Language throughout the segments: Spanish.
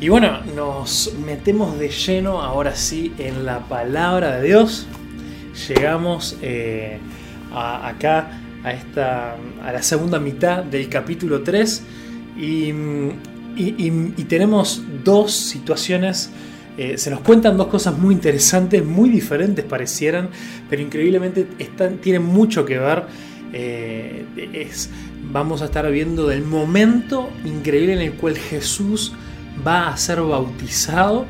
Y bueno, nos metemos de lleno ahora sí en la palabra de Dios. Llegamos eh, acá a, esta, a la segunda mitad del capítulo 3 y, tenemos dos situaciones. Eh, se nos cuentan dos cosas muy interesantes, muy diferentes parecieran, pero increíblemente están, tienen mucho que ver. Eh, es, vamos a estar viendo del momento increíble en el cual Jesús va a ser bautizado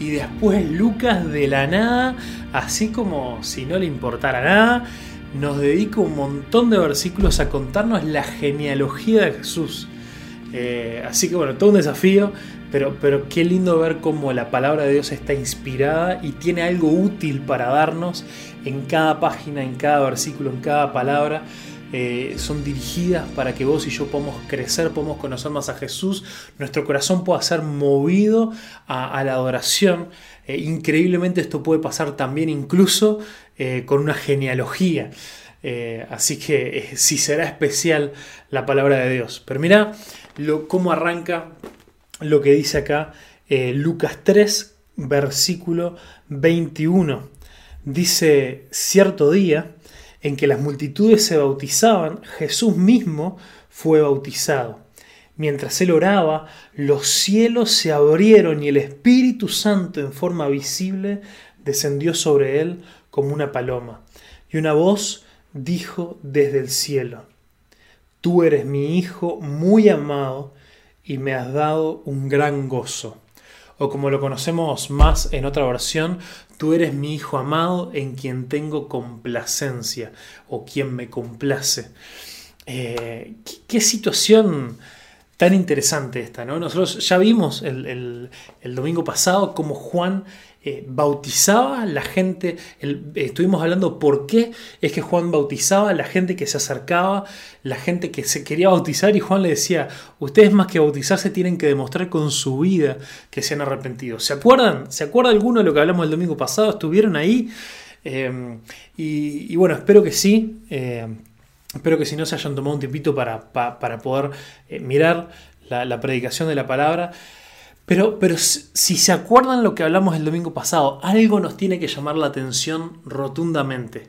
y después Lucas de la nada, así como si no le importara nada, nos dedica un montón de versículos a contarnos la genealogía de Jesús. Eh, así que bueno, todo un desafío, pero, pero qué lindo ver cómo la palabra de Dios está inspirada y tiene algo útil para darnos en cada página, en cada versículo, en cada palabra. Eh, son dirigidas para que vos y yo podamos crecer, podamos conocer más a Jesús, nuestro corazón pueda ser movido a, la adoración. Eh, increíblemente esto puede pasar también incluso eh, con una genealogía. así que si será especial la palabra de Dios. Pero mira lo, cómo arranca lo que dice acá Lucas 3, versículo 21. Dice, cierto día, en que las multitudes se bautizaban, Jesús mismo fue bautizado. Mientras él oraba, los cielos se abrieron y el Espíritu Santo en forma visible descendió sobre él como una paloma. Y una voz dijo desde el cielo, Tú eres mi Hijo muy amado y me has dado un gran gozo o como lo conocemos más en otra versión, tú eres mi Hijo amado en quien tengo complacencia o quien me complace. Eh, ¿qué, situación tan interesante esta, ¿no? Nosotros ya vimos el, el domingo pasado cómo Juan eh, bautizaba la gente, estuvimos hablando por qué es que Juan bautizaba la gente que se acercaba, la gente que se quería bautizar y Juan le decía, ustedes más que bautizarse tienen que demostrar con su vida que se han arrepentido. ¿Se acuerdan? ¿Se acuerda alguno de lo que hablamos el domingo pasado? ¿Estuvieron ahí? Em, y, bueno, espero que sí. Em, espero que si no se hayan tomado un tiempito para, para, poder eh, mirar la predicación de la palabra. Pero, pero si se acuerdan lo que hablamos el domingo pasado, algo nos tiene que llamar la atención rotundamente.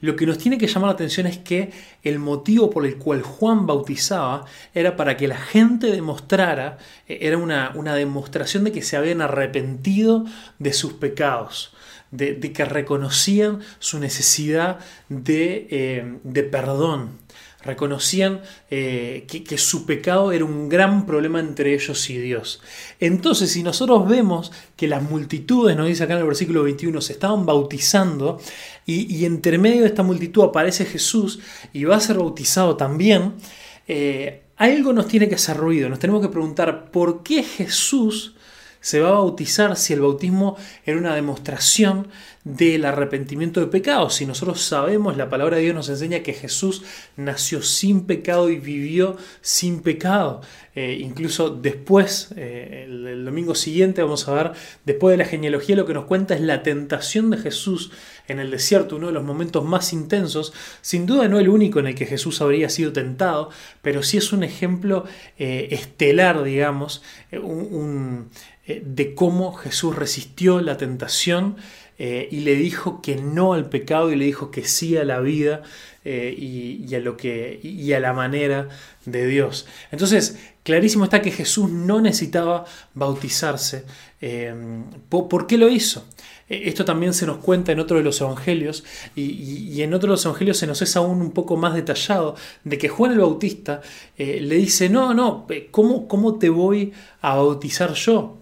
Lo que nos tiene que llamar la atención es que el motivo por el cual Juan bautizaba era para que la gente demostrara, eh, era una, demostración de que se habían arrepentido de sus pecados, de, que reconocían su necesidad de, eh, de perdón, reconocían eh, que, su pecado era un gran problema entre ellos y Dios. Entonces, si nosotros vemos que las multitudes, nos dice acá en el versículo 21, se estaban bautizando y, entre medio de esta multitud aparece Jesús y va a ser bautizado también, eh, algo nos tiene que hacer ruido. Nos tenemos que preguntar por qué Jesús se va a bautizar si el bautismo era una demostración del arrepentimiento de pecados. Si nosotros sabemos, la palabra de Dios nos enseña que Jesús nació sin pecado y vivió sin pecado. Eh, incluso después, eh, el, domingo siguiente, vamos a ver, después de la genealogía, lo que nos cuenta es la tentación de Jesús en el desierto, uno de los momentos más intensos. Sin duda no el único en el que Jesús habría sido tentado, pero sí es un ejemplo eh, estelar, digamos, un eh, de cómo Jesús resistió la tentación eh, y le dijo que no al pecado y le dijo que sí a la vida eh, y, a lo que, y a la manera de Dios. Entonces, clarísimo está que Jesús no necesitaba bautizarse. ¿Por qué lo hizo? Esto también se nos cuenta en otro de los evangelios y, en otro de los evangelios se nos es aún un poco más detallado de que Juan el Bautista le dice, no, no, ¿cómo, ¿cómo te voy a bautizar yo?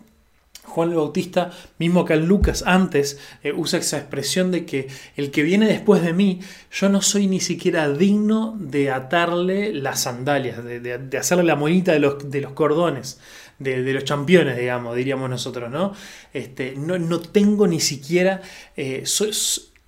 Juan el Bautista, mismo que en Lucas antes, eh, usa esa expresión de que el que viene después de mí, yo no soy ni siquiera digno de atarle las sandalias, de, hacerle la monita de los, de los cordones, de, los championes, digamos, diríamos nosotros, ¿no? Este, no, no tengo ni siquiera... Eh,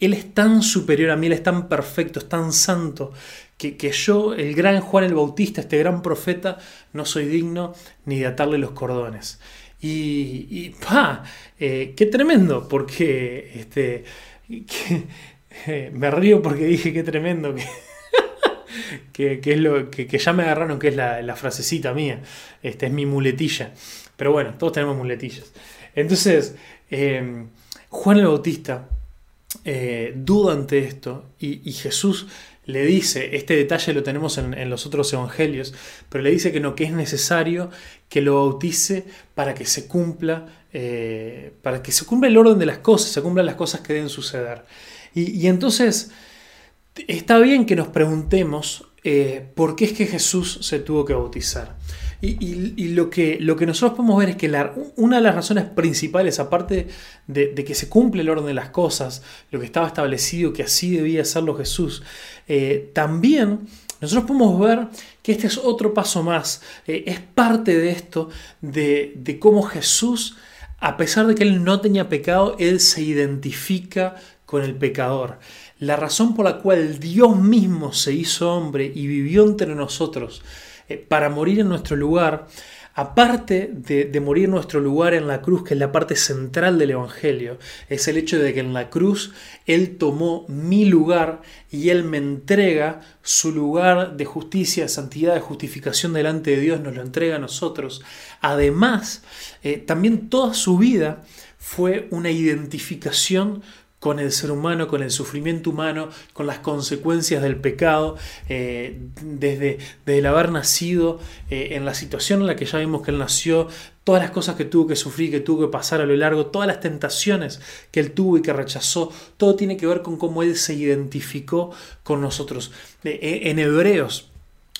él es tan superior a mí, Él es tan perfecto, es tan santo, que, que, yo, el gran Juan el Bautista, este gran profeta, no soy digno ni de atarle los cordones. Y, pa, eh, qué tremendo, porque este, me río porque dije qué tremendo, que, es lo que, ya me agarraron, que es la, frasecita mía, esta es mi muletilla. Pero bueno, todos tenemos muletillas. Entonces, eh, Juan el Bautista eh, duda ante esto y, Jesús le dice, este detalle lo tenemos en, los otros evangelios, pero le dice que no, que es necesario que lo bautice para que se cumpla, eh, para que se cumpla el orden de las cosas, se cumplan las cosas que deben suceder. Y, entonces, está bien que nos preguntemos eh, por qué es que Jesús se tuvo que bautizar. Y, lo, que, lo que nosotros podemos ver es que una de las razones principales, aparte de, que se cumple el orden de las cosas, lo que estaba establecido que así debía hacerlo Jesús, eh, también nosotros podemos ver que este es otro paso más, eh, es parte de esto, de, de cómo Jesús, a pesar de que él no tenía pecado, él se identifica con el pecador. La razón por la cual Dios mismo se hizo hombre y vivió entre nosotros, eh, para morir en nuestro lugar, aparte de, morir en nuestro lugar en la cruz, que es la parte central del Evangelio, es el hecho de que en la cruz Él tomó mi lugar y Él me entrega su lugar de justicia, de santidad, de justificación delante de Dios, nos lo entrega a nosotros. Además, eh, también toda su vida fue una identificación con el ser humano, con el sufrimiento humano, con las consecuencias del pecado, eh, desde, el haber nacido eh, en la situación en la que ya vimos que él nació, todas las cosas que tuvo que sufrir, que tuvo que pasar a lo largo, todas las tentaciones que él tuvo y que rechazó, todo tiene que ver con cómo él se identificó con nosotros. Eh, en Hebreos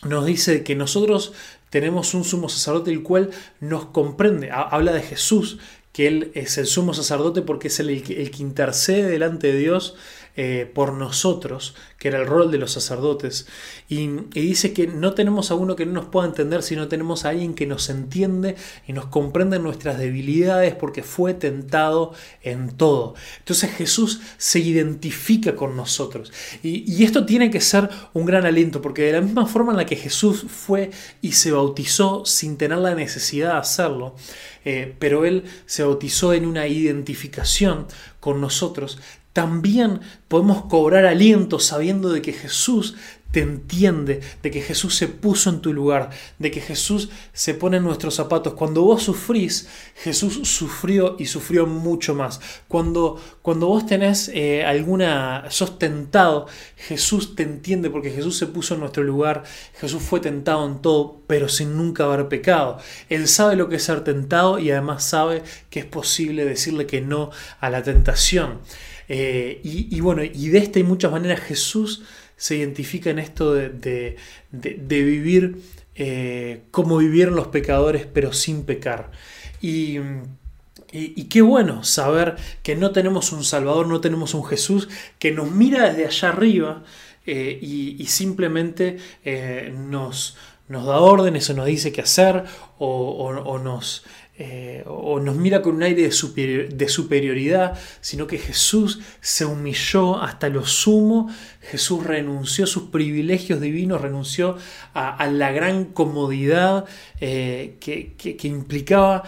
nos dice que nosotros tenemos un sumo sacerdote el cual nos comprende, habla de Jesús, que Él es el sumo sacerdote porque es el, el que intercede delante de Dios eh, por nosotros, que era el rol de los sacerdotes. Y, dice que no tenemos a uno que no nos pueda entender, sino tenemos a alguien que nos entiende y nos comprende nuestras debilidades porque fue tentado en todo. Entonces Jesús se identifica con nosotros. Y, esto tiene que ser un gran aliento, porque de la misma forma en la que Jesús fue y se bautizó sin tener la necesidad de hacerlo, eh, pero Él se bautizó en una identificación con nosotros, también podemos cobrar aliento sabiendo de que Jesús te entiende, de que Jesús se puso en tu lugar, de que Jesús se pone en nuestros zapatos. Cuando vos sufrís, Jesús sufrió y sufrió mucho más. Cuando, cuando vos tenés eh, alguna, sos tentado, Jesús te entiende porque Jesús se puso en nuestro lugar, Jesús fue tentado en todo, pero sin nunca haber pecado. Él sabe lo que es ser tentado y además sabe que es posible decirle que no a la tentación. Eh, y, bueno, y de esta y muchas maneras Jesús se identifica en esto de, vivir eh, como vivieron los pecadores, pero sin pecar. Y, qué bueno saber que no tenemos un Salvador, no tenemos un Jesús que nos mira desde allá arriba eh, y, simplemente nos, nos da órdenes o nos dice qué hacer o nos eh, o nos mira con un aire de, superioridad, sino que Jesús se humilló hasta lo sumo, Jesús renunció a sus privilegios divinos, renunció a, la gran comodidad eh, que, implicaba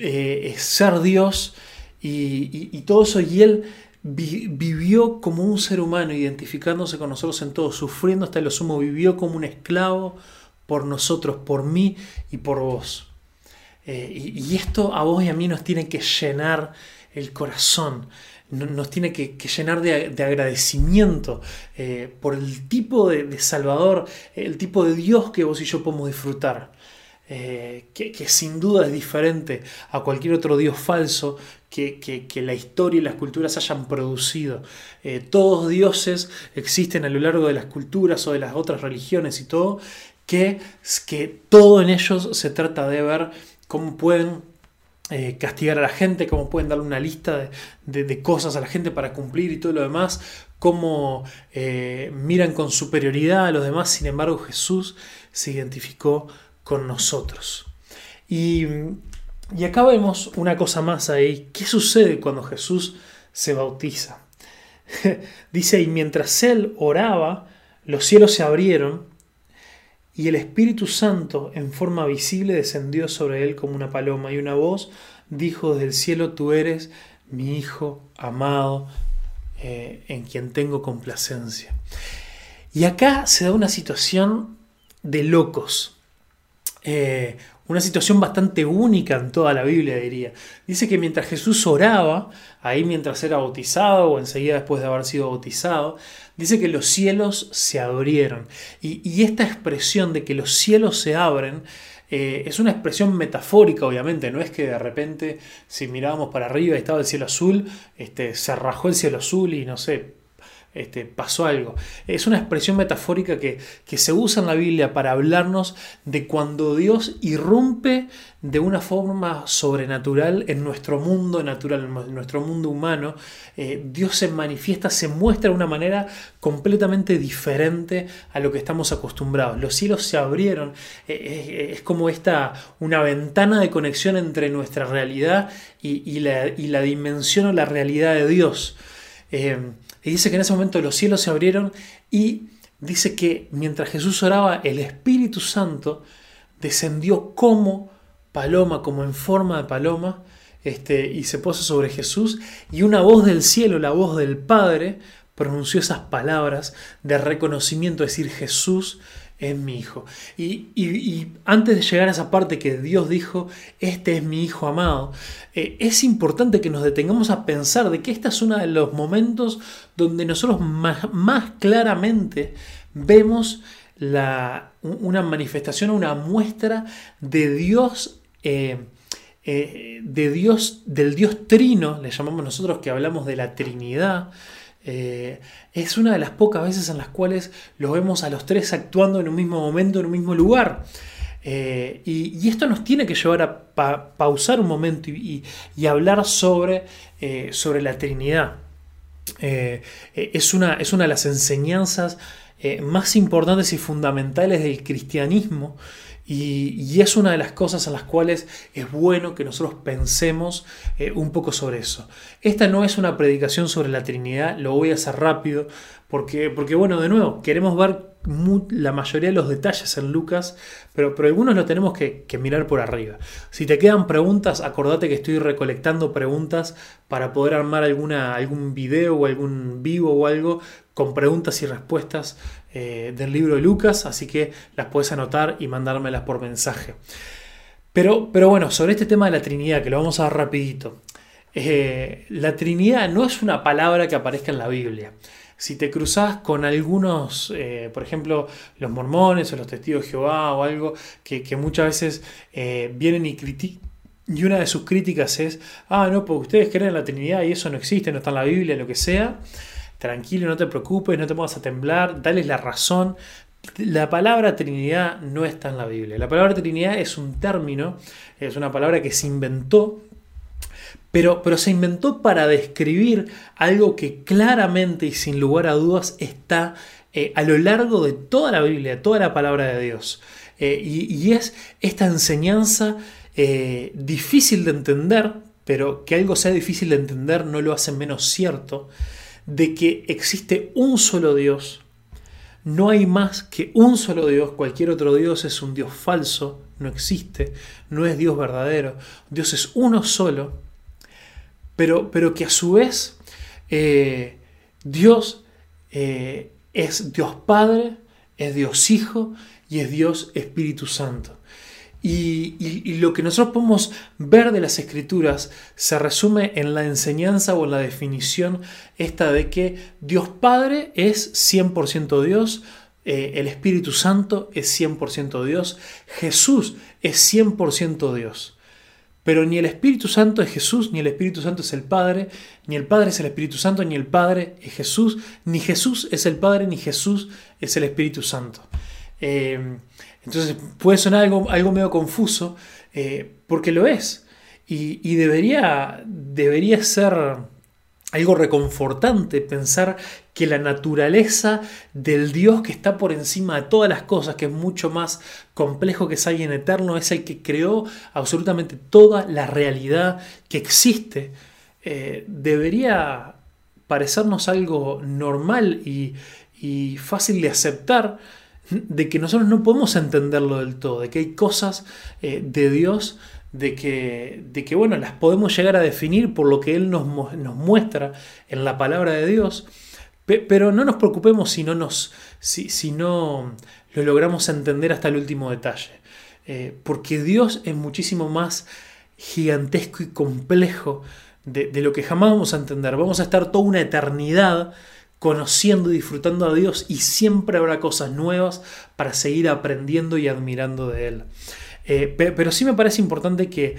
eh, ser Dios. Y, todo eso, y Él vivió como un ser humano, identificándose con nosotros en todo, sufriendo hasta lo sumo, vivió como un esclavo por nosotros, por mí y por vos. Eh, y, esto a vos y a mí nos tiene que llenar el corazón, nos tiene que, llenar de, agradecimiento eh, por el tipo de, Salvador, el tipo de Dios que vos y yo podemos disfrutar. Eh, que, sin duda es diferente a cualquier otro Dios falso que, la historia y las culturas hayan producido. todos dioses existen a lo largo de las culturas o de las otras religiones y todo, que, que todo en ellos se trata de ver cómo pueden eh, castigar a la gente, cómo pueden darle una lista de, cosas a la gente para cumplir y todo lo demás, cómo eh, miran con superioridad a los demás, sin embargo Jesús se identificó con nosotros. Y, y acá vemos una cosa más ahí, ¿qué sucede cuando Jesús se bautiza? Dice, y mientras él oraba, los cielos se abrieron y el Espíritu Santo en forma visible descendió sobre él como una paloma, y una voz dijo del cielo, tú eres mi Hijo amado, eh, en quien tengo complacencia. Y acá se da una situación de locos. Eh, una situación bastante única en toda la Biblia, diría. Dice que mientras Jesús oraba, ahí mientras era bautizado o enseguida después de haber sido bautizado, dice que los cielos se abrieron. Y, esta expresión de que los cielos se abren eh, es una expresión metafórica, obviamente, no es que de repente si mirábamos para arriba y estaba el cielo azul, este, se rajó el cielo azul y no sé, este, pasó algo. Es una expresión metafórica que, se usa en la Biblia para hablarnos de cuando Dios irrumpe de una forma sobrenatural en nuestro mundo natural, en nuestro mundo humano. Eh, Dios se manifiesta, se muestra de una manera completamente diferente a lo que estamos acostumbrados. Los cielos se abrieron, eh, eh, es como esta, una ventana de conexión entre nuestra realidad y, la, y la, dimensión o la realidad de Dios. Y dice que en ese momento los cielos se abrieron y dice que mientras Jesús oraba, el Espíritu Santo descendió como paloma, como en forma de paloma, este, y se puso sobre Jesús, y una voz del cielo, la voz del Padre, pronunció esas palabras de reconocimiento, es decir, Jesús es mi hijo. Y, antes de llegar a esa parte que Dios dijo, este es mi hijo amado, eh, es importante que nos detengamos a pensar de que este es uno de los momentos donde nosotros más, más claramente vemos la, una manifestación, una muestra de Dios. Eh, eh, de Dios, del Dios Trino, le llamamos nosotros que hablamos de la Trinidad, eh, es una de las pocas veces en las cuales los vemos a los tres actuando en un mismo momento, en un mismo lugar. Eh, y, esto nos tiene que llevar a pausar un momento y, hablar sobre, eh, sobre, la Trinidad. es, una, es, una, de las enseñanzas más importantes y fundamentales del cristianismo y, es una de las cosas en las cuales es bueno que nosotros pensemos eh, un poco sobre eso. Esta no es una predicación sobre la Trinidad, lo voy a hacer rápido, porque, porque bueno, de nuevo, queremos ver la mayoría de los detalles en Lucas, pero, pero algunos lo tenemos que, mirar por arriba. Si te quedan preguntas, acordate que estoy recolectando preguntas para poder armar alguna, algún video o algún vivo o algo con preguntas y respuestas eh, del libro de Lucas, así que las puedes anotar y mandármelas por mensaje. Pero, pero bueno, sobre este tema de la Trinidad, que lo vamos a dar rapidito. Eh, la Trinidad no es una palabra que aparezca en la Biblia. Si te cruzas con algunos, eh, por ejemplo, los mormones o los testigos de Jehová o algo, que, muchas veces vienen y critican, y una de sus críticas es, ah, no, pues ustedes creen en la Trinidad y eso no existe, no está en la Biblia, lo que sea tranquilo, no te preocupes, no te pongas a temblar, dales la razón. La palabra Trinidad no está en la Biblia. La palabra Trinidad es un término, es una palabra que se inventó, pero, pero se inventó para describir algo que claramente y sin lugar a dudas está eh, a lo largo de toda la Biblia, toda la palabra de Dios. Eh, y, es esta enseñanza eh, difícil de entender, pero que algo sea difícil de entender no lo hace menos cierto de que existe un solo Dios. No hay más que un solo Dios. Cualquier otro Dios es un Dios falso, no existe, no es Dios verdadero. Dios es uno solo, pero, pero que a su vez eh, Dios eh, es Dios Padre, es Dios Hijo y es Dios Espíritu Santo. Y, lo que nosotros podemos ver de las escrituras se resume en la enseñanza o en la definición esta de que Dios Padre es 100% Dios, eh, el Espíritu Santo es 100% Dios, Jesús es 100% Dios. Pero ni el Espíritu Santo es Jesús, ni el Espíritu Santo es el Padre, ni el Padre es el Espíritu Santo, ni el Padre es Jesús, ni Jesús es el Padre, ni Jesús es el Espíritu Santo. Eh, entonces puede sonar algo, algo medio confuso, eh, porque lo es. Y, debería, debería ser algo reconfortante pensar que la naturaleza del Dios que está por encima de todas las cosas, que es mucho más complejo que es alguien eterno, es el que creó absolutamente toda la realidad que existe, eh, debería parecernos algo normal y, y fácil de aceptar de que nosotros no podemos entenderlo del todo, de que hay cosas eh, de Dios, de que, de que, bueno, las podemos llegar a definir por lo que Él nos, nos muestra en la palabra de Dios, pero no nos preocupemos si no, nos, si, si no lo logramos entender hasta el último detalle. porque Dios es muchísimo más gigantesco y complejo de, lo que jamás vamos a entender. Vamos a estar toda una eternidad conociendo y disfrutando a Dios y siempre habrá cosas nuevas para seguir aprendiendo y admirando de Él. pero sí me parece importante que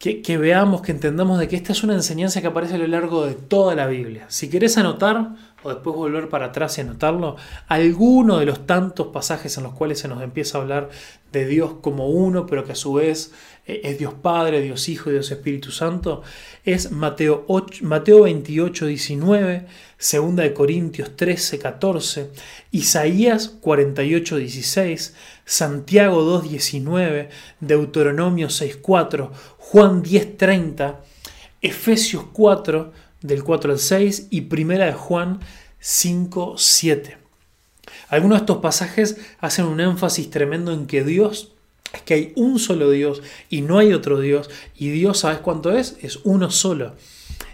que, veamos, que entendamos de que esta es una enseñanza que aparece a lo largo de toda la Biblia. Si querés anotar o después volver para atrás y anotarlo, alguno de los tantos pasajes en los cuales se nos empieza a hablar de Dios como uno, pero que a su vez eh, es Dios Padre, Dios Hijo y Dios Espíritu Santo, es Mateo, 8, Mateo 28, 19, 2 de Corintios 13, 14, Isaías 48, 16, Santiago 2, 19, Deuteronomio 6, 4, Juan 10:30, Efesios 4 del 4 al 6 y Primera de Juan 5:7. Algunos de estos pasajes hacen un énfasis tremendo en que Dios es que hay un solo Dios y no hay otro Dios y Dios, ¿sabes cuánto es? Es uno solo.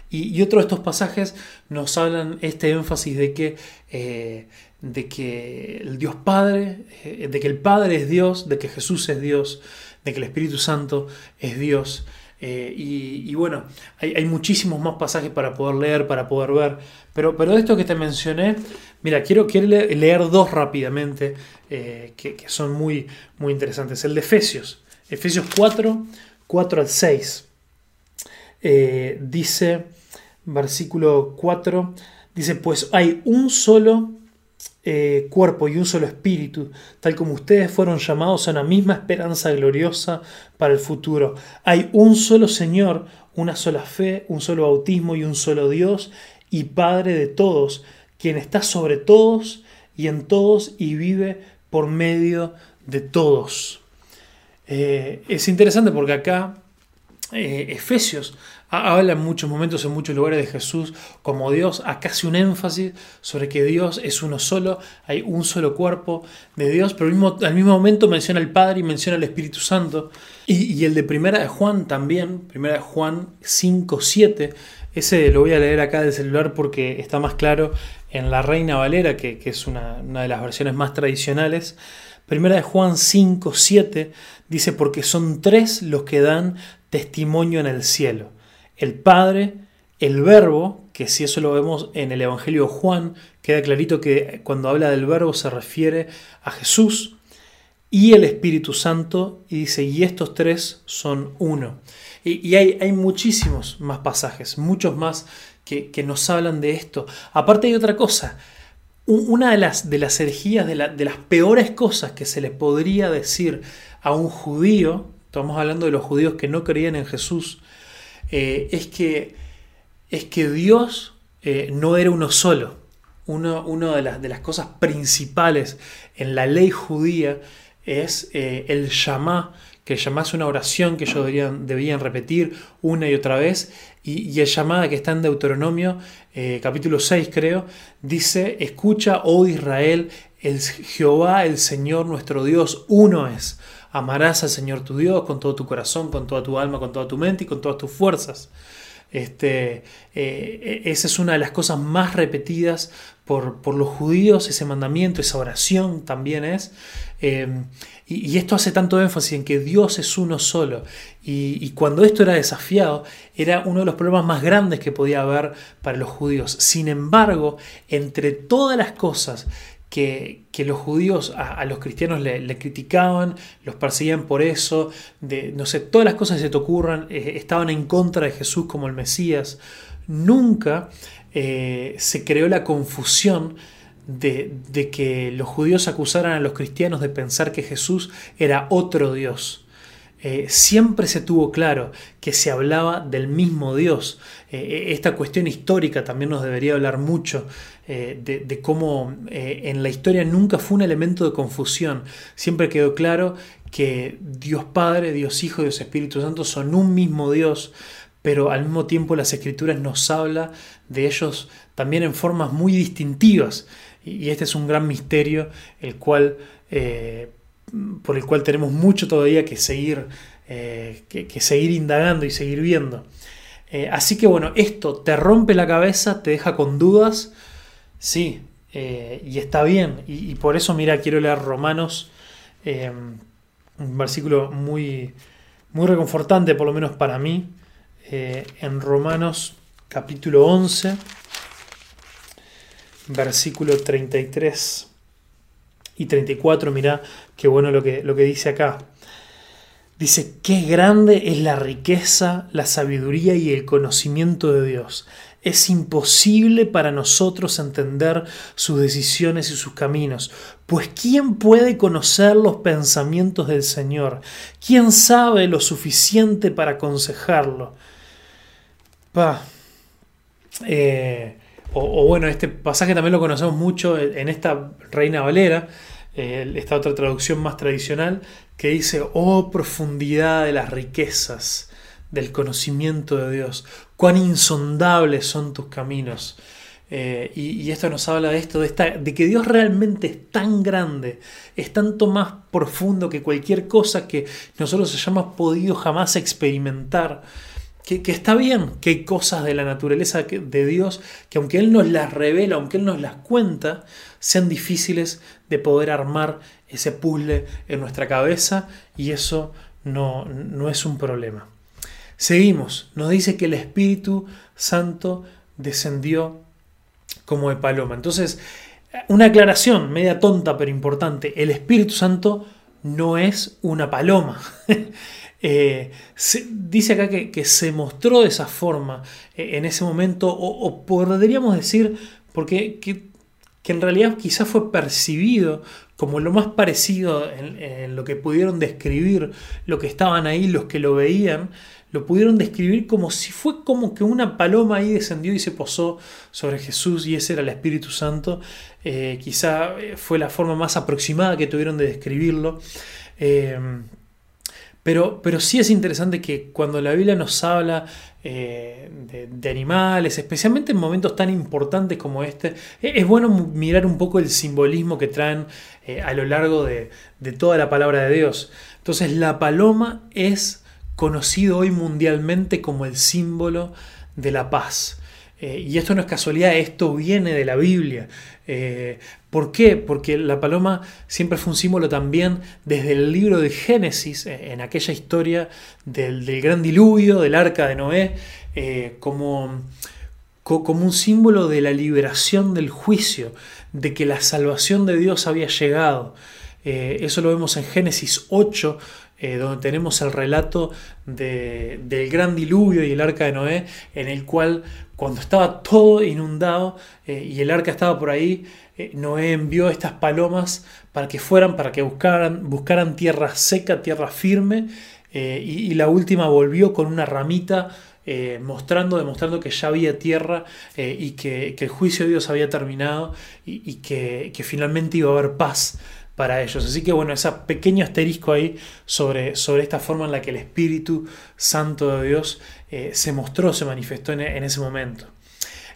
Y, otro de estos pasajes nos hablan este énfasis de que, eh, de que el Dios Padre, eh, de que el Padre es Dios, de que Jesús es Dios, de que el Espíritu Santo es Dios. Eh, y, bueno, hay, muchísimos más pasajes para poder leer, para poder ver. Pero, pero de esto que te mencioné, mira, quiero, quiero leer dos rápidamente eh, que, son muy, muy interesantes. El de Efesios, Efesios 4, 4 al 6. Eh, dice, versículo 4, dice, pues hay un solo eh, cuerpo y un solo espíritu, tal como ustedes fueron llamados a una misma esperanza gloriosa para el futuro. Hay un solo Señor, una sola fe, un solo bautismo y un solo Dios y Padre de todos, quien está sobre todos y en todos y vive por medio de todos. Eh, es interesante porque acá eh, Efesios habla en muchos momentos, en muchos lugares de Jesús como Dios. Acá hace un énfasis sobre que Dios es uno solo, hay un solo cuerpo de Dios, pero al mismo, al mismo momento menciona al Padre y menciona al Espíritu Santo. Y, el de Primera de Juan también, Primera de Juan 5, 7. Ese lo voy a leer acá del celular porque está más claro en la Reina Valera, que, es una, una de las versiones más tradicionales. Primera de Juan 5, 7 dice, porque son tres los que dan testimonio en el cielo. El Padre, el Verbo, que si eso lo vemos en el Evangelio de Juan, queda clarito que cuando habla del Verbo se refiere a Jesús, y el Espíritu Santo, y dice, y estos tres son uno. Y, hay, hay, muchísimos más pasajes, muchos más que, nos hablan de esto. Aparte hay otra cosa, una de las, de las herejías, de, de las peores cosas que se le podría decir a un judío, estamos hablando de los judíos que no creían en Jesús, eh, es, que, es que Dios eh, no era uno solo. Una de, las, de las cosas principales en la ley judía es eh, el Yamá, que el Yamá es una oración que ellos debían, repetir una y otra vez, y, el llamada que está en Deuteronomio, capítulo 6 creo, dice, escucha, oh Israel, el Jehová, el Señor nuestro Dios, uno es. Amarás al Señor tu Dios con todo tu corazón, con toda tu alma, con toda tu mente y con todas tus fuerzas. Este, eh, esa es una de las cosas más repetidas por, los judíos, ese mandamiento, esa oración también es. Em, y, esto hace tanto énfasis en que Dios es uno solo. Y, cuando esto era desafiado, era uno de los problemas más grandes que podía haber para los judíos. Sin embargo, entre todas las cosas que, los judíos a, los cristianos le, criticaban, los perseguían por eso, de, no sé, todas las cosas que se te ocurran, eh, estaban en contra de Jesús como el Mesías. Nunca eh, se creó la confusión de, que los judíos acusaran a los cristianos de pensar que Jesús era otro Dios. Eh, siempre se tuvo claro que se hablaba del mismo Dios. esta cuestión histórica también nos debería hablar mucho eh, de, cómo eh, en la historia nunca fue un elemento de confusión. Siempre quedó claro que Dios Padre, Dios Hijo Dios Espíritu Santo son un mismo Dios, pero al mismo tiempo las Escrituras nos habla de ellos también en formas muy distintivas. Y, este es un gran misterio, el cual, eh, por el cual tenemos mucho todavía que seguir, que, seguir indagando y seguir viendo. así que bueno, esto te rompe la cabeza, te deja con dudas, Sí, eh, y está bien. Y, por eso, mira, quiero leer Romanos, eh, un versículo muy, muy reconfortante, por lo menos para mí, eh, en Romanos capítulo 11, versículo 33 y 34, mirá qué bueno lo que, lo que dice acá. Dice, qué grande es la riqueza, la sabiduría y el conocimiento de Dios. Es imposible para nosotros entender sus decisiones y sus caminos, pues ¿quién puede conocer los pensamientos del Señor? ¿Quién sabe lo suficiente para aconsejarlo? Eh, o, bueno, este pasaje también lo conocemos mucho en esta Reina Valera, esta otra traducción más tradicional, que dice, oh profundidad de las riquezas del conocimiento de Dios, cuán insondables son tus caminos. Eh, y, esto nos habla de esto, de, que Dios realmente es tan grande, es tanto más profundo que cualquier cosa que nosotros hayamos podido jamás experimentar. Que, que, está bien que hay cosas de la naturaleza de Dios que aunque Él nos las revela, aunque Él nos las cuenta, sean difíciles de poder armar ese puzzle en nuestra cabeza y eso no, no es un problema. Seguimos, nos dice que el Espíritu Santo descendió como de paloma. Entonces, una aclaración media tonta pero importante, el Espíritu Santo no es una paloma. Eh, dice acá que, se mostró de esa forma eh, en ese momento, o, podríamos decir, porque que, en realidad quizás fue percibido como lo más parecido en, lo que pudieron describir, lo que estaban ahí, los que lo veían, lo pudieron describir como si fue como que una paloma ahí descendió y se posó sobre Jesús y ese era el Espíritu Santo. Eh, quizá eh, fue la forma más aproximada que tuvieron de describirlo. Eh, pero, pero, sí es interesante que cuando la Biblia nos habla de, animales, especialmente en momentos tan importantes como este, es bueno mirar un poco el simbolismo que traen a lo largo de, de toda la palabra de Dios. Entonces la paloma es conocido hoy mundialmente como el símbolo de la paz. Eh, y esto no es casualidad, esto viene de la Biblia. Eh, ¿Por qué? Porque la paloma siempre fue un símbolo también desde el libro de Génesis, eh, en aquella historia del, gran diluvio, del arca de Noé, como, como un símbolo de la liberación del juicio, de que la salvación de Dios había llegado. eso lo vemos en Génesis 8, eh, donde tenemos el relato del gran diluvio y el arca de Noé, en el cual cuando estaba todo inundado eh, y el arca estaba por ahí, eh, Noé envió estas palomas para que fueran, para que buscaran, buscaran tierra seca, tierra firme, y, la última volvió con una ramita mostrando, demostrando que ya había tierra y que, el juicio de Dios había terminado y, que, que, finalmente iba a haber paz para ellos. Así que bueno, ese pequeño asterisco ahí sobre, sobre esta forma en la que el Espíritu Santo de Dios eh, se mostró, se manifestó en, en ese momento.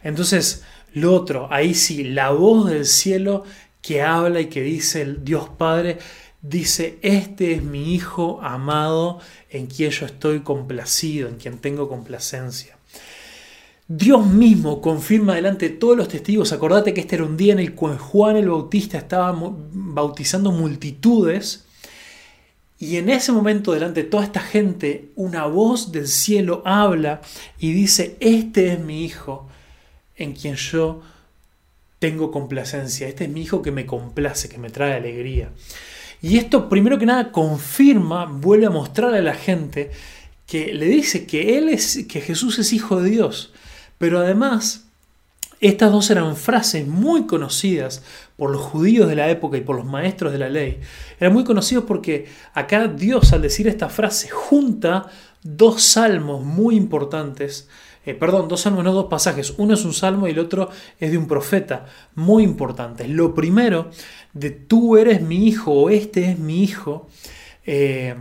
Entonces, lo otro, ahí sí, la voz del cielo que habla y que dice el Dios Padre, dice, este es mi Hijo amado en quien yo estoy complacido, en quien tengo complacencia. Dios mismo confirma delante de todos los testigos, acordate que este era un día en el cual Juan el Bautista estaba bautizando multitudes, y en ese momento delante de toda esta gente, una voz del cielo habla y dice, este es mi hijo en quien yo tengo complacencia, este es mi hijo que me complace, que me trae alegría. Y esto primero que nada confirma, vuelve a mostrarle a la gente que le dice que él es que Jesús es hijo de Dios. Pero además, estas dos eran frases muy conocidas por los judíos de la época y por los maestros de la ley. Eran muy conocidos porque acá Dios al decir esta frase junta dos salmos muy importantes. Eh, perdón, dos salmos, no dos pasajes. Uno es un salmo y el otro es de un profeta, muy importantes. Lo primero, de tú eres mi hijo o este es mi hijo, eh,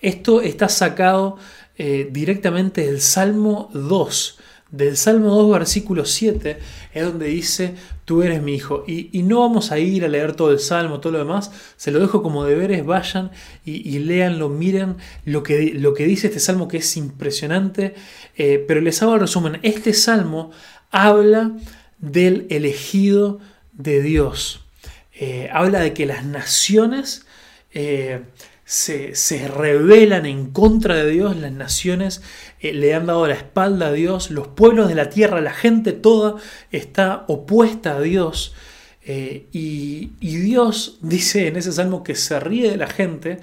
esto está sacado eh, directamente del Salmo 2 del Salmo 2, versículo 7, es donde dice, tú eres mi hijo. Y, no vamos a ir a leer todo el Salmo, todo lo demás, se lo dejo como deberes, vayan y, y miren lo que, lo que, dice este Salmo que es impresionante, eh, pero les hago el resumen. Este Salmo habla del elegido de Dios. Eh, habla de que las naciones... Eh, se, rebelan en contra de Dios, las naciones eh, le han dado la espalda a Dios, los pueblos de la tierra, la gente toda está opuesta a Dios. Eh, y, y Dios dice en ese salmo que se ríe de la gente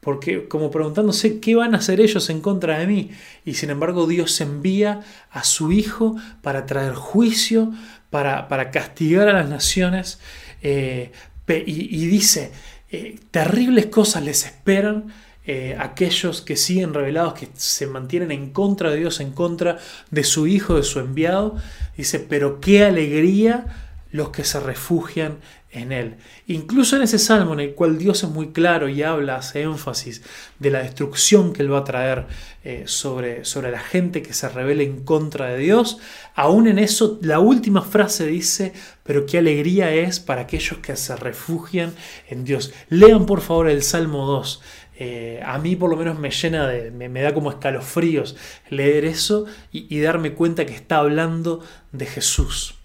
porque como preguntándose qué van a hacer ellos en contra de mí. Y sin embargo Dios envía a su Hijo para traer juicio, para, para castigar a las naciones. Eh, y, dice, eh, terribles cosas les esperan eh, aquellos que siguen revelados, que se mantienen en contra de Dios, en contra de su Hijo, de su enviado. Dice, pero qué alegría los que se refugian en Él. Incluso en ese salmo en el cual Dios es muy claro y habla, hace énfasis de la destrucción que Él va a traer eh, sobre, sobre la gente que se revela en contra de Dios, aún en eso la última frase dice, pero qué alegría es para aquellos que se refugian en Dios. Lean por favor el Salmo 2. Eh, a mí por lo menos me llena de, me, da como escalofríos leer eso y darme cuenta que está hablando de Jesús.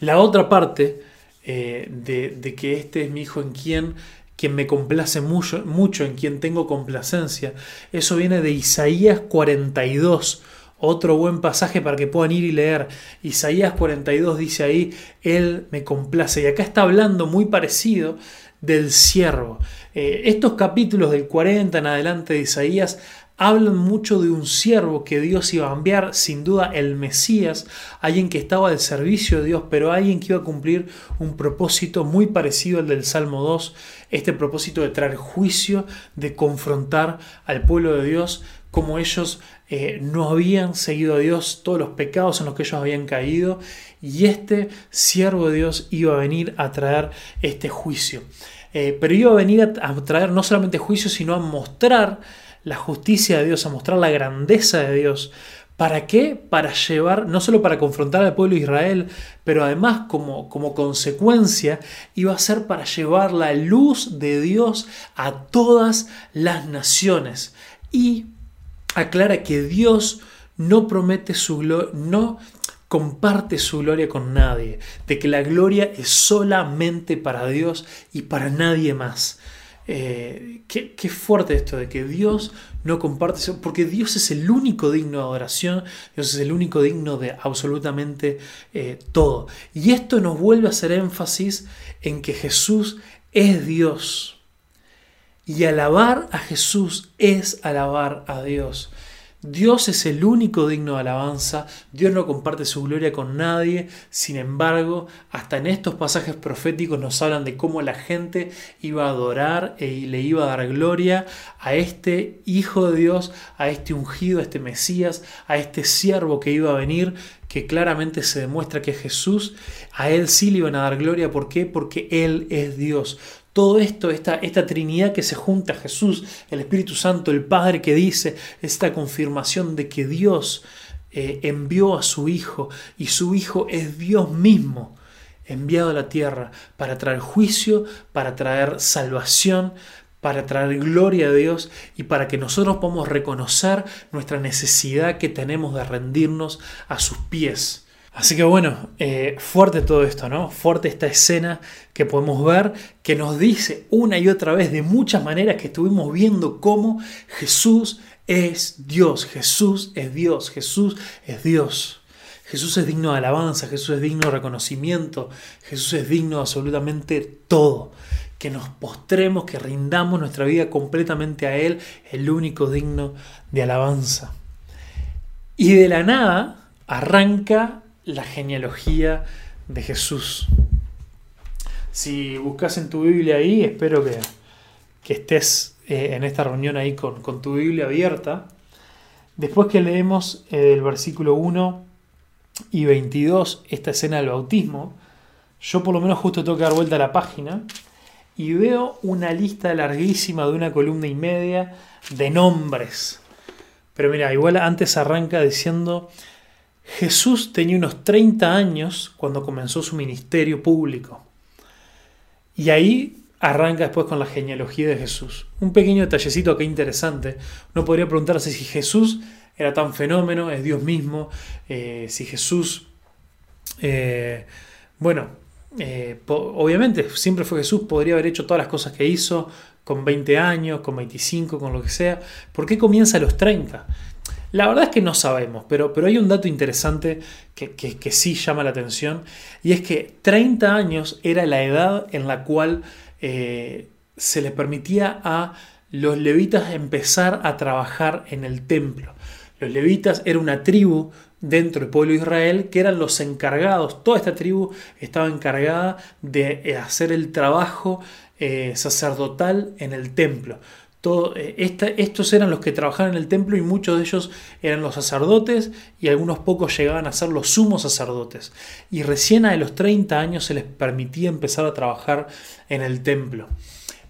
La otra parte eh, de, que este es mi hijo en quien, quien me complace mucho, mucho, en quien tengo complacencia, eso viene de Isaías 42. Otro buen pasaje para que puedan ir y leer. Isaías 42 dice ahí, Él me complace. Y acá está hablando muy parecido del siervo. Eh, estos capítulos del 40 en adelante de Isaías hablan mucho de un siervo que Dios iba a enviar, sin duda el Mesías, alguien que estaba al servicio de Dios, pero alguien que iba a cumplir un propósito muy parecido al del Salmo 2, este propósito de traer juicio, de confrontar al pueblo de Dios, como ellos eh, no habían seguido a Dios, todos los pecados en los que ellos habían caído, y este siervo de Dios iba a venir a traer este juicio. Eh, pero iba a venir a traer no solamente juicio, sino a mostrar la justicia de Dios, a mostrar la grandeza de Dios. ¿Para qué? Para llevar, no solo para confrontar al pueblo de Israel, pero además como, como consecuencia iba a ser para llevar la luz de Dios a todas las naciones. Y aclara que Dios no promete su gloria, no comparte su gloria con nadie, de que la gloria es solamente para Dios y para nadie más. Eh, qué, fuerte esto de que Dios no comparte, porque Dios es el único digno de adoración, Dios es el único digno de absolutamente eh, todo. Y esto nos vuelve a hacer énfasis en que Jesús es Dios. Y alabar a Jesús es alabar a Dios. Dios es el único digno de alabanza, Dios no comparte su gloria con nadie, sin embargo, hasta en estos pasajes proféticos nos hablan de cómo la gente iba a adorar y e le iba a dar gloria a este Hijo de Dios, a este ungido, a este Mesías, a este siervo que iba a venir, que claramente se demuestra que Jesús, a Él sí le iban a dar gloria, ¿por qué? Porque Él es Dios. Todo esto, esta, esta Trinidad que se junta, Jesús, el Espíritu Santo, el Padre que dice, esta confirmación de que Dios eh, envió a su Hijo y su Hijo es Dios mismo enviado a la tierra para traer juicio, para traer salvación, para traer gloria a Dios y para que nosotros podamos reconocer nuestra necesidad que tenemos de rendirnos a sus pies. Así que bueno, eh, fuerte todo esto, ¿no? Fuerte esta escena que podemos ver, que nos dice una y otra vez de muchas maneras que estuvimos viendo cómo Jesús es Dios, Jesús es Dios, Jesús es Dios. Jesús es digno de alabanza, Jesús es digno de reconocimiento, Jesús es digno de absolutamente todo. Que nos postremos, que rindamos nuestra vida completamente a Él, el único digno de alabanza. Y de la nada arranca la genealogía de Jesús. Si buscas en tu Biblia ahí, espero que, que estés eh, en esta reunión ahí con, con, tu Biblia abierta. Después que leemos eh, el versículo 1 y 22, esta escena del bautismo, yo por lo menos justo tengo que dar vuelta a la página y veo una lista larguísima de una columna y media de nombres. Pero mira, igual antes arranca diciendo Jesús tenía unos 30 años cuando comenzó su ministerio público. Y ahí arranca después con la genealogía de Jesús. Un pequeño detallecito aquí interesante. Uno podría preguntarse si Jesús era tan fenómeno, es Dios mismo, eh, si Jesús, eh, bueno, eh, obviamente siempre fue Jesús, podría haber hecho todas las cosas que hizo, con 20 años, con 25, con lo que sea? ¿Por qué comienza a los 30? La verdad es que no sabemos, pero, pero hay un dato interesante que, que, sí llama la atención, y es que 30 años era la edad en la cual eh, se le permitía a los levitas empezar a trabajar en el templo. Los levitas era una tribu dentro del pueblo de Israel que eran los encargados, toda esta tribu estaba encargada de eh, hacer el trabajo eh, sacerdotal en el templo. Eh, estos eran los que trabajaban en el templo y muchos de ellos eran los sacerdotes y algunos pocos llegaban a ser los sumos sacerdotes. Y recién a los 30 años se les permitía empezar a trabajar en el templo.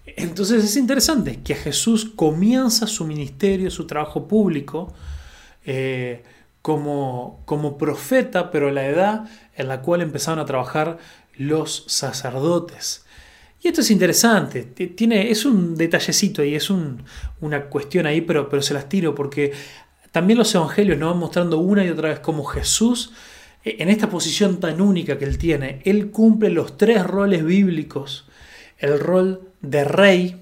Entonces es interesante que Jesús comienza su ministerio, su trabajo público, eh, como, como profeta, pero a la edad en la cual empezaron a trabajar los sacerdotes. Y esto es interesante, tiene, es un detallecito y es una cuestión ahí, pero, pero se las tiro porque también los evangelios nos van mostrando una y otra vez cómo Jesús, eh, en esta posición tan única que él tiene, él cumple los tres roles bíblicos, el rol de rey,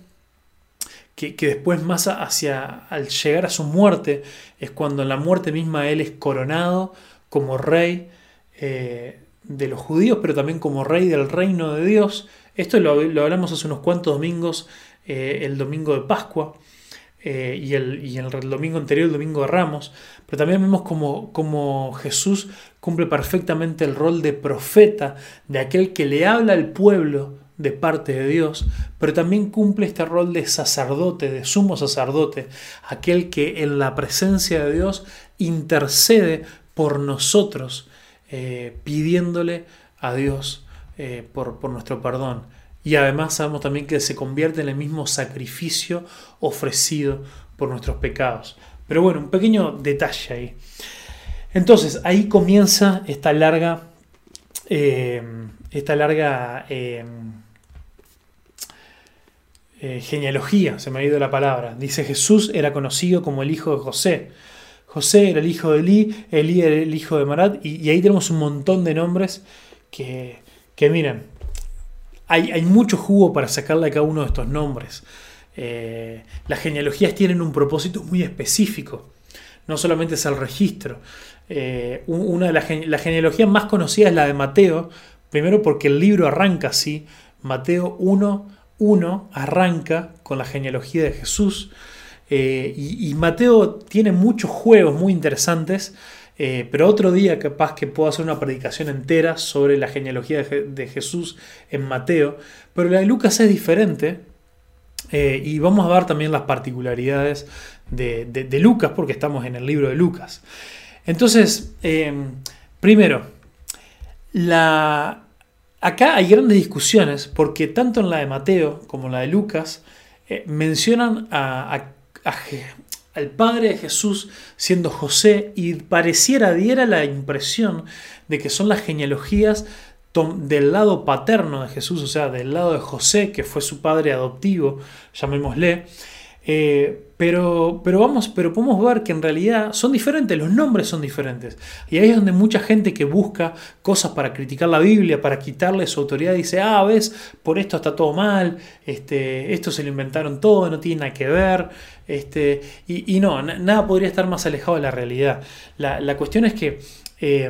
que, después más hacia al llegar a su muerte es cuando en la muerte misma él es coronado como rey eh, de los judíos, pero también como rey del reino de Dios. Esto lo, hablamos hace unos cuantos domingos, eh, el domingo de Pascua eh, y, el, y, el, domingo anterior, el domingo de Ramos, pero también vemos como, como Jesús cumple perfectamente el rol de profeta, de aquel que le habla al pueblo de parte de Dios, pero también cumple este rol de sacerdote, de sumo sacerdote, aquel que en la presencia de Dios intercede por nosotros, eh, pidiéndole a Dios eh, por, nuestro perdón. Y además sabemos también que se convierte en el mismo sacrificio ofrecido por nuestros pecados. Pero bueno, un pequeño detalle ahí. Entonces, ahí comienza esta larga, eh, esta larga eh, genealogía, se me ha ido la palabra. Dice Jesús era conocido como el hijo de José. José era el hijo de Elí, Elí era el hijo de Marat, y ahí tenemos un montón de nombres que, que miren, hay, mucho jugo para sacarle a cada uno de estos nombres. Eh, las genealogías tienen un propósito muy específico. No solamente es el registro. Eh, una de las, genealogías más conocidas es la de Mateo. Primero porque el libro arranca así. Mateo 1, arranca con la genealogía de Jesús. Eh, y, Mateo tiene muchos juegos muy interesantes eh, pero otro día capaz que puedo hacer una predicación entera sobre la genealogía de, Jesús en Mateo. Pero la de Lucas es diferente. Eh, y vamos a ver también las particularidades de, Lucas, porque estamos en el libro de Lucas. Entonces, eh, primero, la, acá hay grandes discusiones, porque tanto en la de Mateo como en la de Lucas mencionan a, a, al padre de Jesús siendo José y pareciera, diera la impresión de que son las genealogías del lado paterno de Jesús, o sea, del lado de José, que fue su padre adoptivo, llamémosle, eh, pero, pero vamos, pero podemos ver que en realidad son diferentes, los nombres son diferentes. Y ahí es donde mucha gente que busca cosas para criticar la Biblia, para quitarle su autoridad, dice, ah, ves, por esto está todo mal, este, esto se lo inventaron todo, no tiene nada que ver. Este, y, no, nada podría estar más alejado de la realidad. La, cuestión es que... Eh,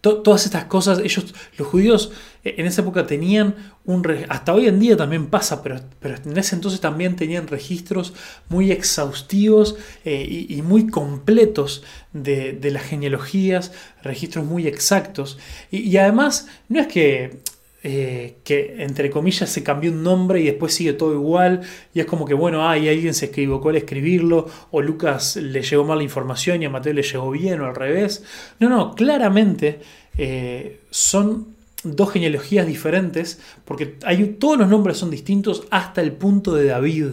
todas estas cosas, ellos, los judíos eh, en esa época tenían un, hasta hoy en día también pasa, pero, pero en ese entonces también tenían registros muy exhaustivos eh, y, muy completos de, las genealogías, registros muy exactos. y además, no es que eh, que entre comillas se cambió un nombre y después sigue todo igual y es como que bueno, hay alguien se equivocó al escribirlo o Lucas le llegó mal la información y a Mateo le llegó bien o al revés. No, no, claramente eh, son dos genealogías diferentes porque hay, todos los nombres son distintos hasta el punto de David.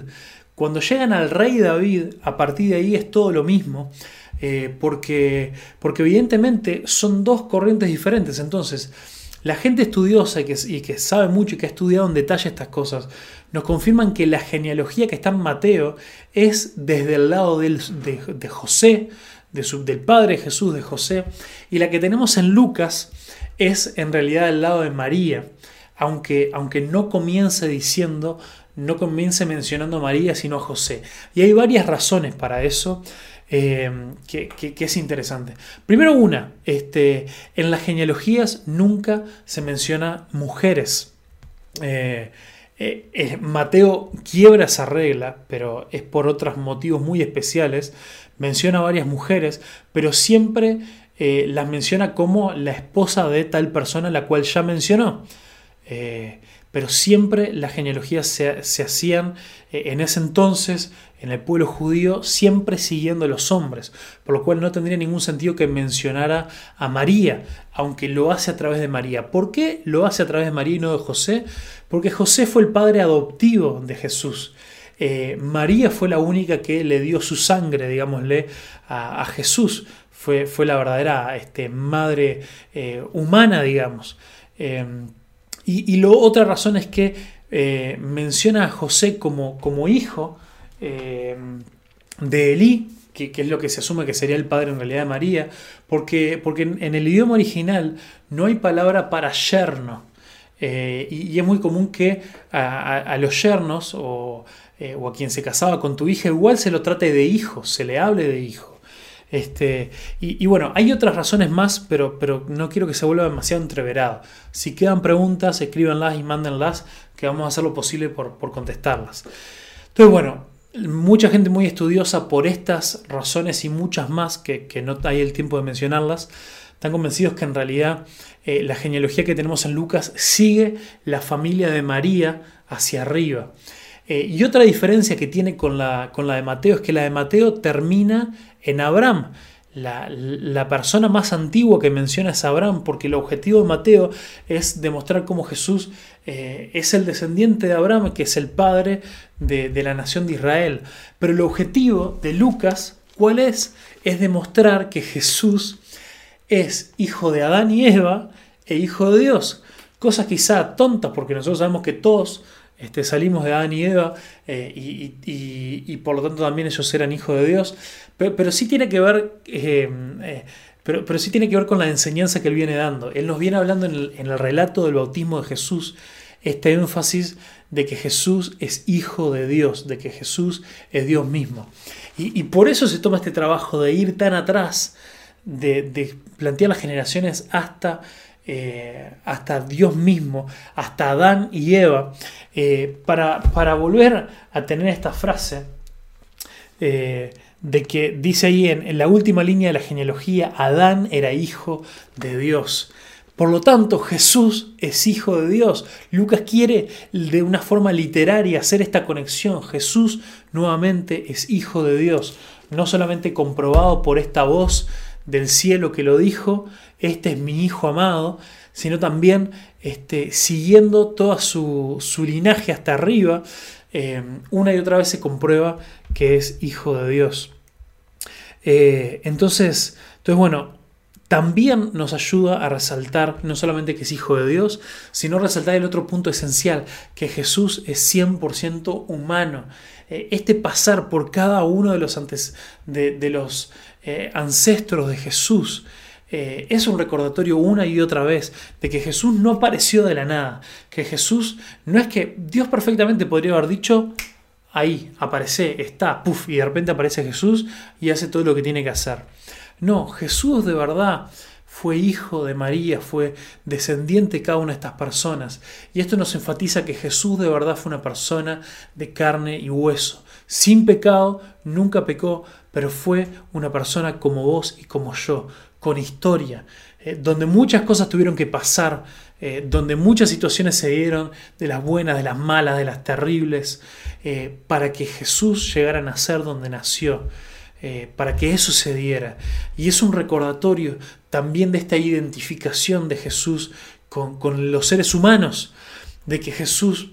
Cuando llegan al rey David, a partir de ahí es todo lo mismo. Eh, porque, porque evidentemente son dos corrientes diferentes. Entonces, la gente estudiosa y que, sabe mucho y que ha estudiado en detalle estas cosas, nos confirman que la genealogía que está en Mateo es desde el lado de, José, del padre Jesús de José, y la que tenemos en Lucas es en realidad del lado de María, aunque, aunque no comience diciendo no comience mencionando a María, sino a José. Y hay varias razones para eso. Eh, que, es interesante. Primero una, este, en las genealogías nunca se menciona mujeres. Eh, eh, Mateo quiebra esa regla, pero es por otros motivos muy especiales. Menciona a varias mujeres, pero siempre las menciona como la esposa de tal persona la cual ya mencionó pero siempre las genealogías se, hacían eh, en ese entonces, en el pueblo judío, siempre siguiendo a los hombres, por lo cual no tendría ningún sentido que mencionara a María, aunque lo hace a través de María. ¿Por qué lo hace a través de María y no de José? Porque José fue el padre adoptivo de Jesús. Eh, María fue la única que le dio su sangre, digámosle, a, Jesús. Fue, fue, la verdadera este, madre eh, humana, digamos. Y, lo, otra razón es que eh, menciona a José como, como hijo eh, de Elí, que, es lo que se asume que sería el padre en realidad de María, porque, porque en, el idioma original no hay palabra para yerno. Eh, y, es muy común que a, los yernos o, o, a quien se casaba con tu hija igual se lo trate de hijo, se le hable de hijo. Este, y, bueno, hay otras razones más, pero, pero no quiero que se vuelva demasiado entreverado. Si quedan preguntas, escríbanlas y mándenlas, que vamos a hacer lo posible por, contestarlas. Entonces, bueno, mucha gente muy estudiosa por estas razones y muchas más, que, no hay el tiempo de mencionarlas, están convencidos que en realidad eh, la genealogía que tenemos en Lucas sigue la familia de María hacia arriba. Eh, y otra diferencia que tiene con la, con la de Mateo es que la de Mateo termina en Abraham. La, persona más antigua que menciona es Abraham, porque el objetivo de Mateo es demostrar cómo Jesús eh, es el descendiente de Abraham, que es el padre de, de, la nación de Israel. Pero el objetivo de Lucas, ¿cuál es? Es demostrar que Jesús es hijo de Adán y Eva e hijo de Dios. Cosas quizá tontas, porque nosotros sabemos que todos este, salimos de Adán y Eva eh, y, por lo tanto también ellos eran hijos de Dios, pero, sí tiene que ver... Eh, eh, pero, pero, sí tiene que ver con la enseñanza que él viene dando. Él nos viene hablando en el, relato del bautismo de Jesús, este énfasis de que Jesús es hijo de Dios, de que Jesús es Dios mismo. Y, por eso se toma este trabajo de ir tan atrás, de, de plantear las generaciones hasta eh, hasta Dios mismo, hasta Adán y Eva, para, para, volver a tener esta frase de que dice ahí en, la última línea de la genealogía, Adán era hijo de Dios. Por lo tanto, Jesús es hijo de Dios. Lucas quiere de una forma literaria hacer esta conexión. Jesús nuevamente es hijo de Dios, no solamente comprobado por esta voz del cielo que lo dijo, este es mi hijo amado, sino también este, siguiendo toda su, linaje hasta arriba, eh, una y otra vez se comprueba que es hijo de Dios. Eh, entonces, entonces, bueno, también nos ayuda a resaltar no solamente que es hijo de Dios, sino resaltar el otro punto esencial, que Jesús es 100% humano. Eh, este pasar por cada uno de los, antes, de los ancestros de Jesús, eh, es un recordatorio una y otra vez de que Jesús no apareció de la nada, que Jesús no es que Dios perfectamente podría haber dicho, ahí, aparece, está, puff, y de repente aparece Jesús y hace todo lo que tiene que hacer. No, Jesús de verdad fue hijo de María, fue descendiente de cada una de estas personas. Y esto nos enfatiza que Jesús de verdad fue una persona de carne y hueso, sin pecado, nunca pecó, pero fue una persona como vos y como yo, con historia, eh, donde muchas cosas tuvieron que pasar, eh, donde muchas situaciones se dieron, de las buenas, de las malas, de las terribles, eh, para que Jesús llegara a nacer donde nació, para que eso se diera. Y es un recordatorio también de esta identificación de Jesús con, con los seres humanos, de que Jesús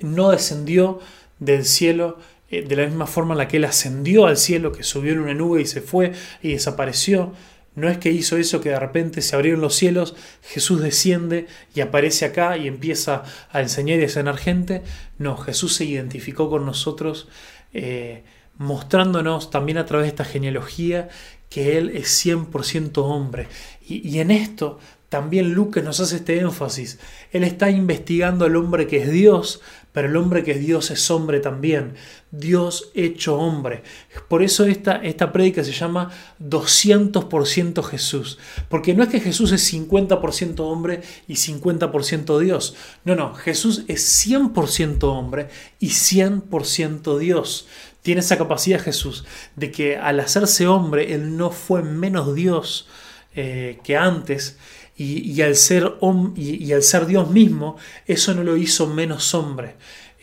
no descendió del cielo de la misma forma en la que él ascendió al cielo, que subió en una nube y se fue y desapareció, no es que hizo eso que de repente se abrieron los cielos, Jesús desciende y aparece acá y empieza a enseñar y a sanar gente. No, Jesús se identificó con nosotros, eh, mostrándonos también a través de esta genealogía que Él es 100% hombre. Y, y en esto también Lucas nos hace este énfasis. Él está investigando al hombre que es Dios pero el hombre que es Dios es hombre también. Dios hecho hombre. Por eso esta, esta prédica se llama 200% Jesús. Porque no es que Jesús es 50% hombre y 50% Dios. No, no, Jesús es 100% hombre y 100% Dios. Tiene esa capacidad Jesús de que al hacerse hombre, Él no fue menos Dios eh, que antes. Y, al ser, y, al ser Dios mismo, eso no lo hizo menos hombre.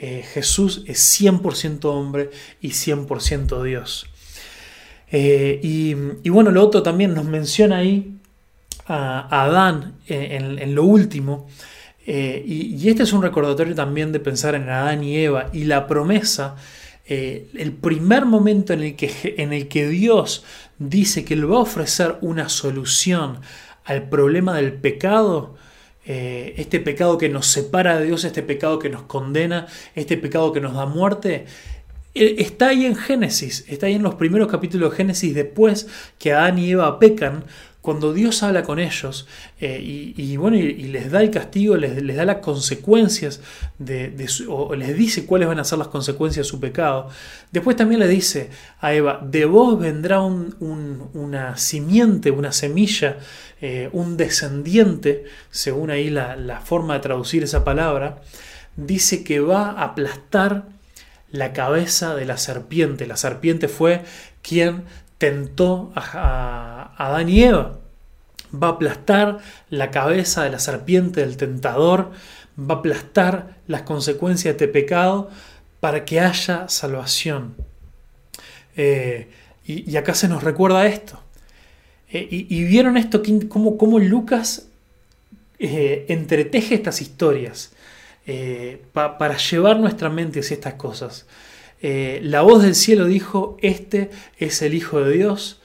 Eh, Jesús es 100% hombre y 100% Dios. Eh, y, bueno, lo otro también nos menciona ahí a, Adán en, lo último. Eh, y, este es un recordatorio también de pensar en Adán y Eva y la promesa. el primer momento en el, que, en el que Dios dice que Él va a ofrecer una solución al problema del pecado, eh, este pecado que nos separa de Dios, este pecado que nos condena, este pecado que nos da muerte, eh, está ahí en Génesis, está ahí en los primeros capítulos de Génesis, después que Adán y Eva pecan, cuando Dios habla con ellos eh, y, bueno, y, les da el castigo, les, da las consecuencias, de, o les dice cuáles van a ser las consecuencias de su pecado, después también le dice a Eva, de vos vendrá una simiente, una semilla, eh, un descendiente, según ahí la, la forma de traducir esa palabra, dice que va a aplastar la cabeza de la serpiente. La serpiente fue quien tentó a, Adán y Eva. Va a aplastar la cabeza de la serpiente del tentador, va a aplastar las consecuencias de este pecado para que haya salvación. Eh, y, acá se nos recuerda esto. Eh, y, vieron esto, cómo, cómo Lucas eh, entreteje estas historias para llevar nuestra mente hacia estas cosas. Eh, la voz del cielo dijo, este es el Hijo de Dios.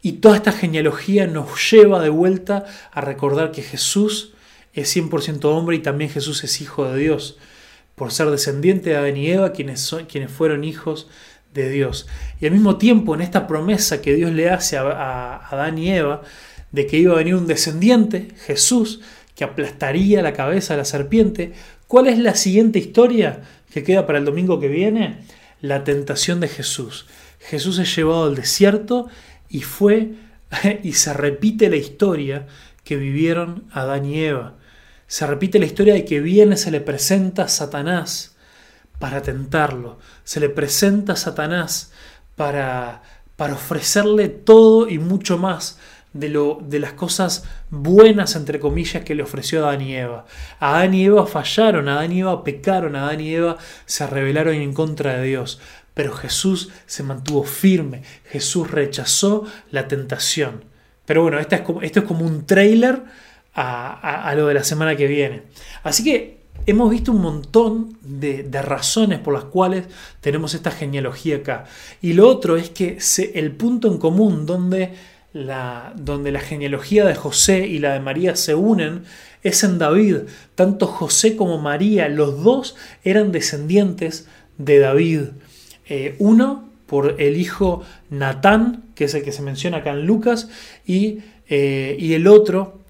Y toda esta genealogía nos lleva de vuelta a recordar que Jesús es 100% hombre y también Jesús es Hijo de Dios, por ser descendiente de Adán y Eva, quienes, quienes fueron hijos de Dios. Y al mismo tiempo, en esta promesa que Dios le hace a, a Adán y Eva, de que iba a venir un descendiente, Jesús, que aplastaría la cabeza de la serpiente, ¿cuál es la siguiente historia que queda para el domingo que viene? La tentación de Jesús. Jesús es llevado al desierto y fue y se repite la historia que vivieron Adán y Eva. Se repite la historia de que viene, se le presenta a Satanás para tentarlo. Se le presenta a Satanás para, para ofrecerle todo y mucho más de, lo, de las cosas buenas, entre comillas, que le ofreció Adán y Eva. Adán y Eva fallaron, Adán y Eva pecaron, Adán y Eva se rebelaron en contra de Dios. Pero Jesús se mantuvo firme, Jesús rechazó la tentación. Pero bueno, es como, esto es como un trailer a, lo de la semana que viene. Así que hemos visto un montón de, razones por las cuales tenemos esta genealogía acá. Y lo otro es que el punto en común donde la, donde la genealogía de José y la de María se unen es en David. Tanto José como María, los dos eran descendientes de David. Eh, uno por el hijo Natán, que es el que se menciona acá en Lucas, y, eh, y el otro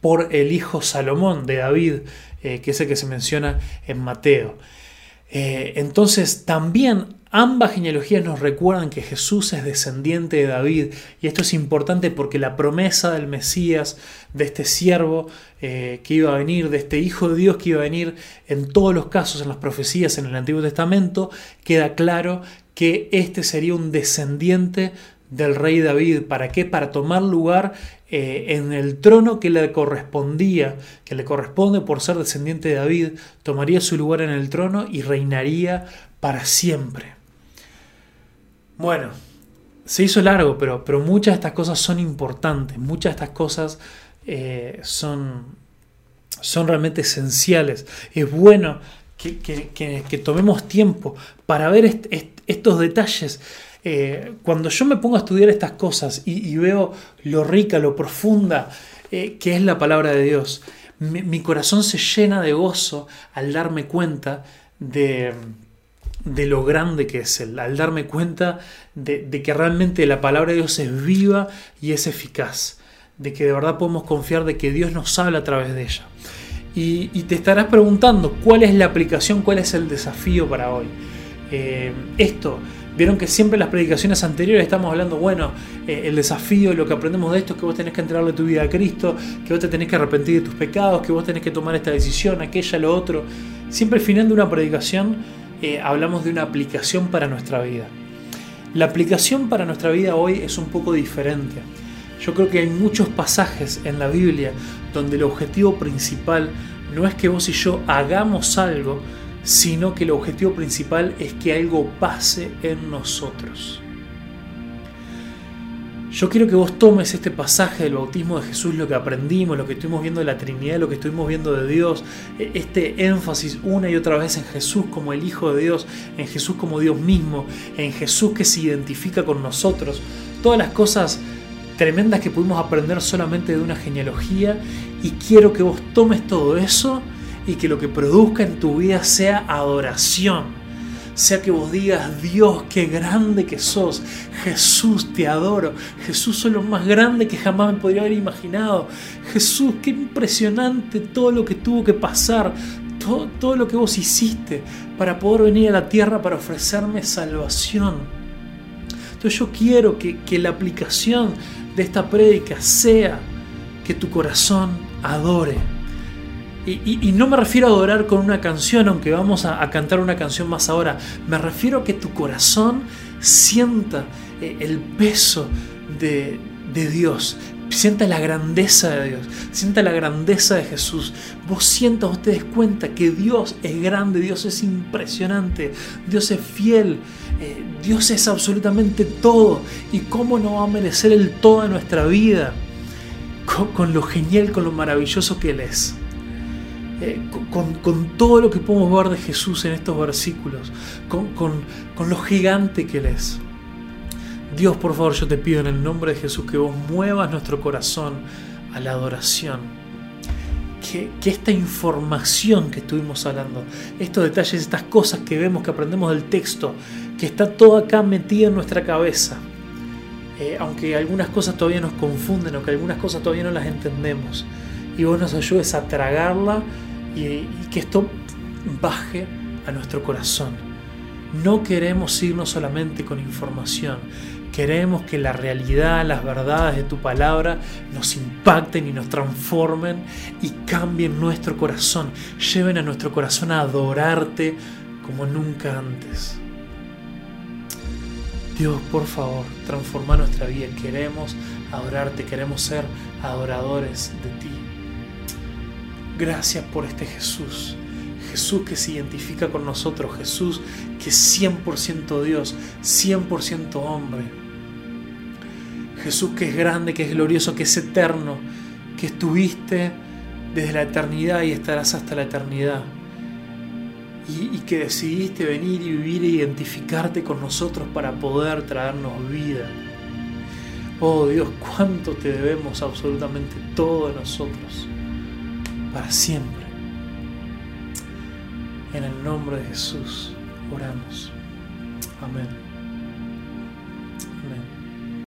por el hijo Salomón de David, eh, que es el que se menciona en Mateo. entonces también Ambas genealogías nos recuerdan que Jesús es descendiente de David y esto es importante porque la promesa del Mesías, de este siervo eh, que iba a venir, de este Hijo de Dios que iba a venir, en todos los casos, en las profecías en el Antiguo Testamento, queda claro que este sería un descendiente del rey David. ¿Para qué? Para tomar lugar eh, en el trono que le correspondía, que le corresponde por ser descendiente de David, tomaría su lugar en el trono y reinaría para siempre. Bueno, se hizo largo, pero, pero muchas de estas cosas son importantes, muchas de estas cosas eh, son, son realmente esenciales. Es bueno que, tomemos tiempo para ver estos detalles. Eh, cuando yo me pongo a estudiar estas cosas y, veo lo rica, lo profunda eh, que es la palabra de Dios, mi corazón se llena de gozo al darme cuenta de de lo grande que es Él, al darme cuenta de, que realmente la palabra de Dios es viva y es eficaz, de que de verdad podemos confiar de que Dios nos habla a través de ella. Y, te estarás preguntando cuál es la aplicación, cuál es el desafío para hoy. Eh, esto, vieron que siempre en las predicaciones anteriores estamos hablando, bueno, eh, el desafío, lo que aprendemos de esto es que vos tenés que entregarle tu vida a Cristo, que vos te tenés que arrepentir de tus pecados, que vos tenés que tomar esta decisión, aquella, lo otro. Siempre al final de una predicación eh, hablamos de una aplicación para nuestra vida. La aplicación para nuestra vida hoy es un poco diferente. Yo creo que hay muchos pasajes en la Biblia donde el objetivo principal no es que vos y yo hagamos algo, sino que el objetivo principal es que algo pase en nosotros. Yo quiero que vos tomes este pasaje del bautismo de Jesús, lo que aprendimos, lo que estuvimos viendo de la Trinidad, lo que estuvimos viendo de Dios, e, este énfasis una y otra vez en Jesús como el Hijo de Dios, en Jesús como Dios mismo, en Jesús que se identifica con nosotros, todas las cosas tremendas que pudimos aprender solamente de una genealogía y quiero que vos tomes todo eso y que lo que produzca en tu vida sea adoración. Sea que vos digas, Dios, qué grande que sos. Jesús, te adoro. Jesús, sos lo más grande que jamás me podría haber imaginado. Jesús, qué impresionante todo lo que tuvo que pasar. Todo, todo lo que vos hiciste para poder venir a la tierra para ofrecerme salvación. Entonces yo quiero que, que la aplicación de esta prédica sea que tu corazón adore. Y, no me refiero a adorar con una canción, aunque vamos a, cantar una canción más ahora. Me refiero a que tu corazón sienta eh, el peso de, Dios, sienta la grandeza de Dios, sienta la grandeza de Jesús. Vos sientas, ustedes cuenta que Dios es grande, Dios es impresionante, Dios es fiel, eh, Dios es absolutamente todo. ¿Y cómo no va a merecer el todo de nuestra vida? Con, lo genial, con lo maravilloso que Él es. Eh, con, todo lo que podemos ver de Jesús en estos versículos, con, con lo gigante que Él es. Dios, por favor, yo te pido en el nombre de Jesús que vos muevas nuestro corazón a la adoración. Que, que, esta información que estuvimos hablando, estos detalles, estas cosas que vemos, que aprendemos del texto, que está todo acá metido en nuestra cabeza, eh, aunque algunas cosas todavía nos confunden o que algunas cosas todavía no las entendemos, y vos nos ayudes a tragarla y, que esto baje a nuestro corazón. No queremos irnos solamente con información, Queremos que la realidad, las verdades de tu palabra nos impacten y nos transformen y cambien nuestro corazón, lleven a nuestro corazón a adorarte como nunca antes. Dios, por favor, transforma nuestra vida. Queremos adorarte, queremos ser adoradores de ti. Gracias por este Jesús. Jesús que se identifica con nosotros, Jesús que es 100% Dios, 100% hombre. Jesús que es grande, que es glorioso, que es eterno, que estuviste desde la eternidad y estarás hasta la eternidad. Y, que decidiste venir y vivir e identificarte con nosotros para poder traernos vida. Oh Dios, cuánto te debemos absolutamente todo de nosotros, para siempre. En el nombre de Jesús oramos. Amén.